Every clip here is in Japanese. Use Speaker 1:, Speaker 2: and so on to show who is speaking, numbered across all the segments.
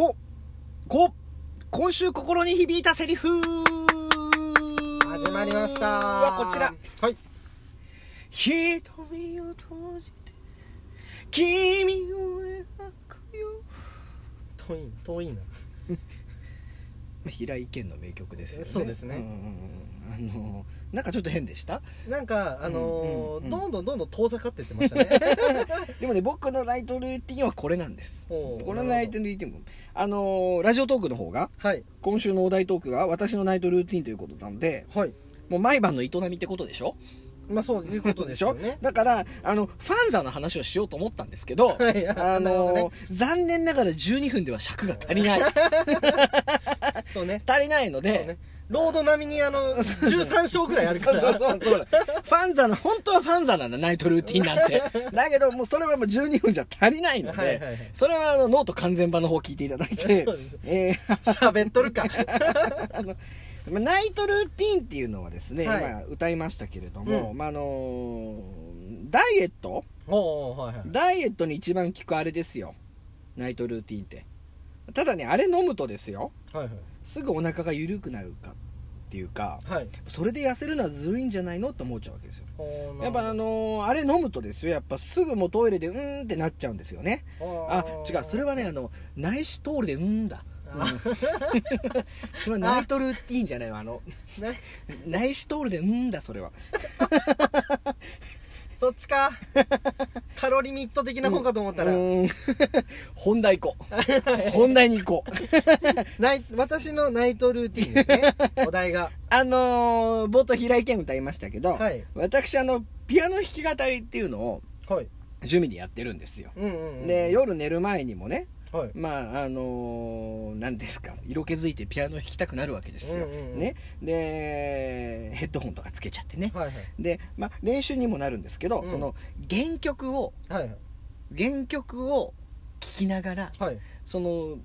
Speaker 1: こ、こ、今週心に響いたセリフ
Speaker 2: 始まりました
Speaker 1: はこちら。
Speaker 2: はい
Speaker 1: 瞳を閉じて、君を描くよ。
Speaker 2: 遠い遠いな
Speaker 1: 平井堅の名曲ですよね。
Speaker 2: そうですね。
Speaker 1: んうんうんあの、なんかちょっと変でした？
Speaker 2: なんかあのー
Speaker 1: うんうんうん
Speaker 2: どんどんどんどん遠ざかってってましたね。
Speaker 1: でもね、僕のナイトルーティンはこれなんです。このナイトルーティンも、あのーラジオトークの方が、
Speaker 2: はい。
Speaker 1: 今週のお題トークが私のナイトルーティンということなので、
Speaker 2: はい。
Speaker 1: もう毎晩の営みってことでしょ？
Speaker 2: まあそういうことですよね。
Speaker 1: だから、あの、ファンザの話をしようと思ったんですけど、
Speaker 2: はい。
Speaker 1: あ
Speaker 2: なるほどね。
Speaker 1: の、残念ながら12分では尺が足りない。
Speaker 2: そうね。
Speaker 1: 足りないので
Speaker 2: ね、ロード並みにあの13章ぐらいあるから。
Speaker 1: そうそうそう。ファンザの、本当はファンザなんだ、ナイトルーティンなんて。だけど、もうそれはもう12分じゃ足りないので、それはあの、ノート完全版の方聞いていただいて。
Speaker 2: そうです、
Speaker 1: えー
Speaker 2: 喋っとるか。
Speaker 1: ナイトルーティンっていうのはですね、
Speaker 2: はい。
Speaker 1: 今歌いましたけれども、
Speaker 2: うん。
Speaker 1: まあ、あのーダイエット？
Speaker 2: はいはい。
Speaker 1: ダイエットに一番効くあれですよ。ナイトルーティンって。ただねあれ飲むとですよ。
Speaker 2: はいはい
Speaker 1: すぐお腹が緩くなるかっていうか
Speaker 2: はい。
Speaker 1: それで痩せるのはずるいんじゃないのって思っちゃうわけですよ。やっぱあのーあれ飲むとですよやっぱすぐもうトイレでうーんってなっちゃうんですよね。あ違うそれはねあの内視トールでうーんだ。
Speaker 2: あ
Speaker 1: それはナイトルーティンじゃないわあの
Speaker 2: ね。
Speaker 1: 内視トールでうーんだそれは。
Speaker 2: そっちかカロリミット的な方かと思ったら、
Speaker 1: うーん。本題行こう。本題に行こう。
Speaker 2: ナイ私のナイトルーティンですね。お題が。
Speaker 1: あのー、冒頭平井堅歌いましたけど、
Speaker 2: はい。
Speaker 1: 私あのピアノ弾き語りっていうのを
Speaker 2: はい。
Speaker 1: 趣味でやってるんですよ、
Speaker 2: うんうん、うん、
Speaker 1: で夜寝る前にもね
Speaker 2: はい。
Speaker 1: まああのー、何ですか色気づいてピアノ弾きたくなるわけですよ、
Speaker 2: うんうんうん。
Speaker 1: ね。でヘッドホンとかつけちゃってね。
Speaker 2: はいはい。
Speaker 1: で、まあ、練習にもなるんですけど、
Speaker 2: うん。
Speaker 1: その原曲を
Speaker 2: はい。
Speaker 1: 原曲を聴きながら
Speaker 2: はい。
Speaker 1: その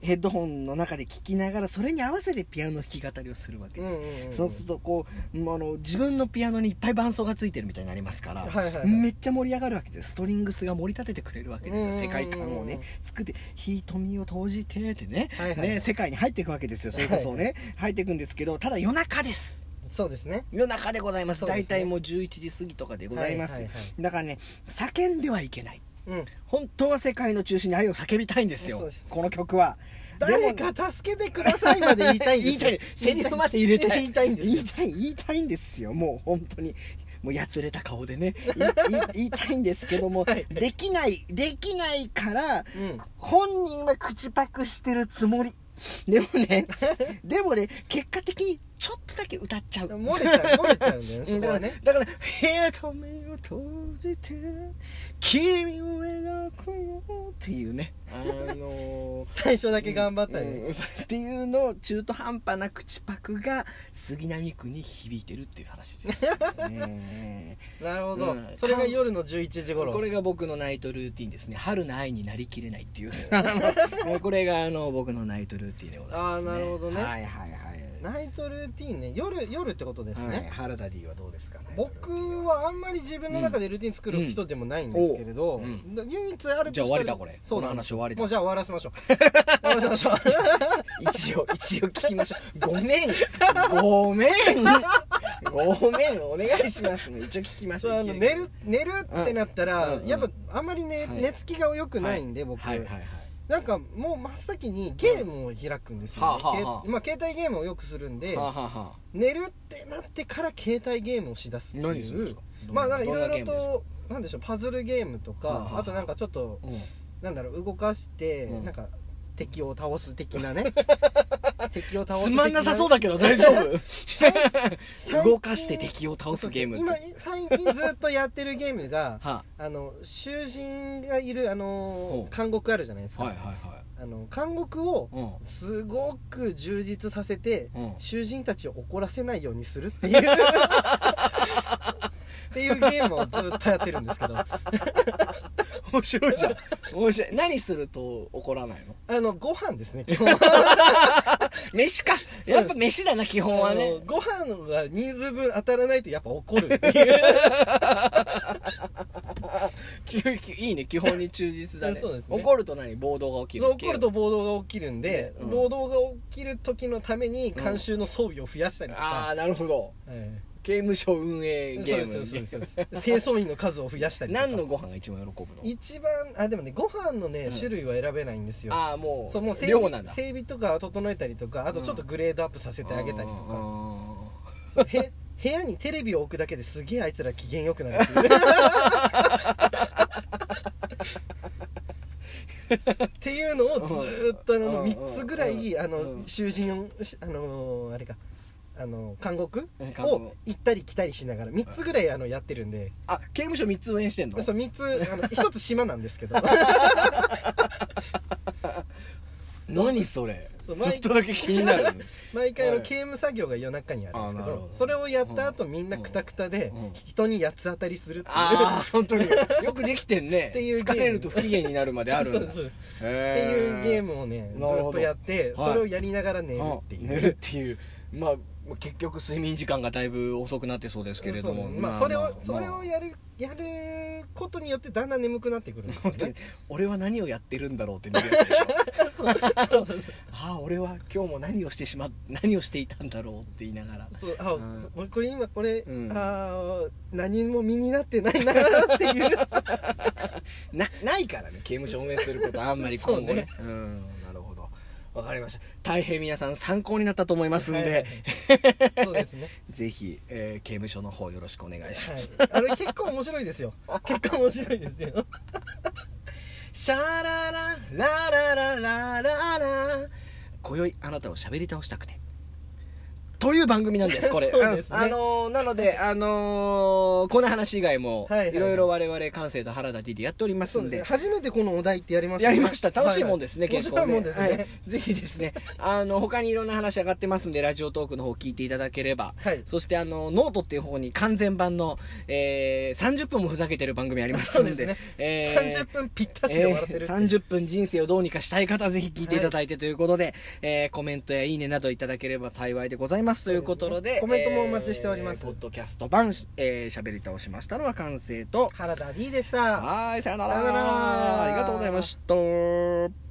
Speaker 1: ヘッドホンの中で聴きながらそれに合わせてピアノ弾き語りをするわけです、そうするとこうもうあの自分のピアノにいっぱい伴奏がついてるみたいになりますから、
Speaker 2: はいはいはい。
Speaker 1: めっちゃ盛り上がるわけです。ストリングスが盛り立ててくれるわけですよ世界観をね。作って「瞳を閉じて」ってね,、
Speaker 2: はいはい。はい
Speaker 1: ね世界に入っていくわけですよそれこそね、入っていくんですけどただ夜中です。
Speaker 2: そうですね。
Speaker 1: 夜中でございます。
Speaker 2: ね。
Speaker 1: 大体もう11時過ぎとかでございます、
Speaker 2: はいはいはい。
Speaker 1: だからね叫んではいけない
Speaker 2: うん。
Speaker 1: 本当は世界の中心に愛を叫びたいんですよ。
Speaker 2: そうです
Speaker 1: この曲は。
Speaker 2: 誰か助けてくださいまで言いたいんです
Speaker 1: 言いたい。セリフまで入れたい
Speaker 2: 言いたいんですよ。
Speaker 1: 言いたい言いたいんですよ。もう本当に。もうやつれた顔でね。言いたいんですけども、
Speaker 2: はい。
Speaker 1: できないできないから
Speaker 2: うん。
Speaker 1: 本人は口パクしてるつもり。でもね でもね結果的にちょっとだけ歌っちゃう。
Speaker 2: 漏れちゃう漏れちゃうんだよね。そ
Speaker 1: だから
Speaker 2: こはね
Speaker 1: だから「部屋と目を閉じて君を描くよ」っていうね。あのー
Speaker 2: 最初だけ頑張ったね、
Speaker 1: うんっていうのを中途半端な口パクが杉並区に響いてるっていう話です、ね
Speaker 2: なるほど、
Speaker 1: うん。
Speaker 2: それが夜の11時頃。
Speaker 1: これが僕のナイトルーティンですね。春の愛になりきれないっていう。これがあの僕のナイトルーティンでございます、ね、
Speaker 2: あーなるほどね。
Speaker 1: はいはいはい
Speaker 2: ナイトルーティンね。夜夜ってことですね、
Speaker 1: はい、原田 D はどうですか？ね
Speaker 2: 僕はあんまり自分の中でルーティン作る人でもないんですけれど、
Speaker 1: う。んうん。
Speaker 2: だ唯一あると
Speaker 1: じゃあ終わりだこれ。
Speaker 2: そうな
Speaker 1: 話終わりだ。
Speaker 2: もうじゃあ終わらせましょう。終わらせましょう。
Speaker 1: 一応一応聞きましょう。ごめん。ごめん。ごめん。お願いします一応聞きましょ
Speaker 2: う。あの寝る寝るってなったら、やっぱあんまり寝,、
Speaker 1: はい。
Speaker 2: 寝つきが良くないんで、僕、
Speaker 1: はい。はい。はい
Speaker 2: なんかもう真っ先にゲームを開くんですよ、ね。
Speaker 1: はあはあ
Speaker 2: まあ、携帯ゲームをよくするんで、
Speaker 1: はあはあはあ。
Speaker 2: 寝るってなってから携帯ゲームをしだすっていう。まあなんかいろいろとなんでしょうパズルゲームとか、
Speaker 1: はあはあ。
Speaker 2: あとなんかちょっと
Speaker 1: うん。
Speaker 2: なんだろう動かして、
Speaker 1: うん。
Speaker 2: なんか敵を倒す的なね。敵を倒す
Speaker 1: つまんなさそうだけど大丈夫？動かして敵を倒すゲーム
Speaker 2: 今最近ずっとやってるゲームが
Speaker 1: は
Speaker 2: あ。の囚人がいるあの監獄あるじゃないですか、
Speaker 1: はいはいは
Speaker 2: あの監獄をすごく充実させて、
Speaker 1: うん。
Speaker 2: 囚人たちを怒らせないようにするっていう。っていうゲームをずっとやってるんですけど。あ
Speaker 1: 面白いじゃん。面白い。何すると怒らないの？
Speaker 2: のご飯ですね基本。
Speaker 1: 飯か。やっぱ飯だな基本はね。
Speaker 2: ご飯が人数分当たらないとやっぱ怒るっていう。
Speaker 1: きいいね基本に忠実だね。
Speaker 2: ね
Speaker 1: 怒ると何？暴動が起きる
Speaker 2: 怒ると暴動が起きるんで、
Speaker 1: うん。
Speaker 2: 暴動が起きる時のために監修の装備を増やしたりとか、
Speaker 1: ああなるほど。
Speaker 2: はい
Speaker 1: 刑務所運営ゲーム
Speaker 2: そうですそうですそうです。清掃員の数を増やしたりとか。
Speaker 1: 何のご飯が一番喜ぶの？
Speaker 2: 一番あでもねご飯のね、
Speaker 1: うん。
Speaker 2: 種類は選べないんですよ。
Speaker 1: ああもう
Speaker 2: そうもう整備
Speaker 1: 量なんだ。
Speaker 2: 整備とか整えたりとかあとちょっとグレードアップさせてあげたりとか、
Speaker 1: か
Speaker 2: そうへ部屋にテレビを置くだけですげえあいつら機嫌よくなるっていう。っていうのをずーっとあの
Speaker 1: うん。
Speaker 2: 3つぐらいあ
Speaker 1: うん。
Speaker 2: の囚人をしあのーあれかあの監獄を行ったり来たりしながら3つぐらいあのやってるんで。
Speaker 1: あ刑務所3つ運営してんの？
Speaker 2: そう3つあの 1つ島なんですけど。
Speaker 1: 何それ？ちょっとだけ気になる。
Speaker 2: 毎回の刑務作業が夜中にあるんですけ
Speaker 1: ど
Speaker 2: ど。それをやった後みんなクタクタで
Speaker 1: うん。
Speaker 2: 人に八つ当たりするっていう。
Speaker 1: ああ本当に。よくできてんね。
Speaker 2: っていう
Speaker 1: 疲れると不機嫌になるまであるんだ。
Speaker 2: そうって
Speaker 1: へ
Speaker 2: いうゲームをねずっとやって
Speaker 1: はい。
Speaker 2: それをやりながら寝るっていう。
Speaker 1: 寝るっていう。まあ結局睡眠時間がだいぶ遅くなってそうですけれども。
Speaker 2: まあそれを
Speaker 1: まあ。
Speaker 2: それをやるやることによってだんだん眠くなってくるんですよね。
Speaker 1: 俺は何をやってるんだろうって逃げるでしょ。ああ俺は今日も何をしてしま何をしていたんだろうって言いながら。
Speaker 2: そうあ
Speaker 1: うん。
Speaker 2: 俺これ今これ
Speaker 1: うん。
Speaker 2: あー何も身になってないなっていう。
Speaker 1: なないからね刑務所運営することあんまり今後ね。
Speaker 2: そう
Speaker 1: うんわかりました。大変皆さん参考になったと思いますんで、
Speaker 2: はい。そうですね。
Speaker 1: ぜひ、えー刑務所の方よろしくお願いします、
Speaker 2: はい。あれ結構面白いですよ。結構面白いですよ。
Speaker 1: シャララララララララ。今宵あなたを喋り倒したくてという番組なんですこれ。
Speaker 2: そうですね。
Speaker 1: ああのーなのであのーこの話以外も、
Speaker 2: はいはい。
Speaker 1: いろいろ我々感性と原田 D でやっております
Speaker 2: そうんです
Speaker 1: で
Speaker 2: ね。初めてこのお題ってやりました
Speaker 1: や
Speaker 2: ね
Speaker 1: りました。楽しいもんですね、
Speaker 2: はいはい。
Speaker 1: 結構ね。
Speaker 2: 面白いもんですね、
Speaker 1: はい、ぜひですねあの他にいろんな話上がってますんでラジオトークの方聞いていただければ、
Speaker 2: はい。
Speaker 1: そしてあのノートっていう方に完全版の、えー、30分もふざけてる番組ありますんで。
Speaker 2: そうですね、
Speaker 1: えー
Speaker 2: 30分ぴったしで終わらせるっていう。
Speaker 1: えー30分人生をどうにかしたい方はぜひ聞いていただいてということで、えーコメントやいいねなどいただければ幸いでございますということで
Speaker 2: ね。コメントもお待ちしております。
Speaker 1: えーポッドキャスト版しえー喋、り倒しましたのは完成と
Speaker 2: 原田 D でした。
Speaker 1: はいさよなら。
Speaker 2: さよなら。
Speaker 1: ありがとうございました